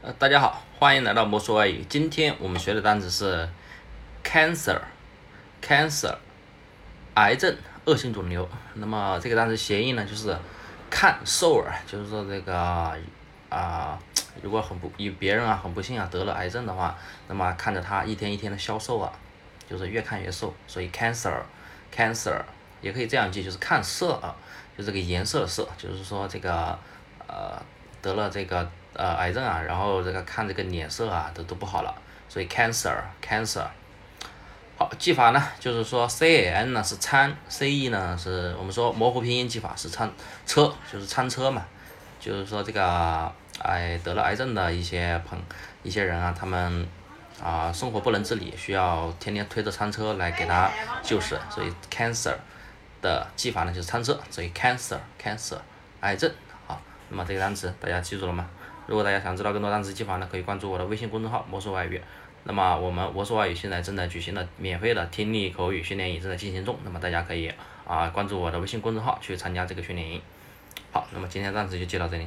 呃，大家好，欢迎来到魔术外语。今天我们学的单词是 cancer，cancer，癌症、恶性肿瘤。那么这个单词谐音呢，就是看瘦儿，就是说这个啊，如果很不有别人啊很不幸啊得了癌症的话，那么看着他一天一天的消瘦啊，就是越看越瘦，所以 cancer，cancer 也可以这样记，就是看色啊，就这个颜色的色，就是说这个呃得了这个。呃，癌症啊，然后这个看这个脸色啊，都都不好了，所以 cancer，cancer。好，记法呢，就是说 C A N 呢是餐，C E 呢是我们说模糊拼音记法是餐车，就是餐车嘛，就是说这个哎得了癌症的一些朋一些人啊，他们啊生活不能自理，需要天天推着餐车来给他救死，所以 cancer 的记法呢就是餐车，所以 cancer，cancer，癌症。那么这个单词大家记住了吗？如果大家想知道更多单词记法呢，可以关注我的微信公众号“魔兽外语”。那么我们魔兽外语现在正在举行的免费的听力口语训练营正在进行中，那么大家可以啊关注我的微信公众号去参加这个训练营。好，那么今天单词就记到这里。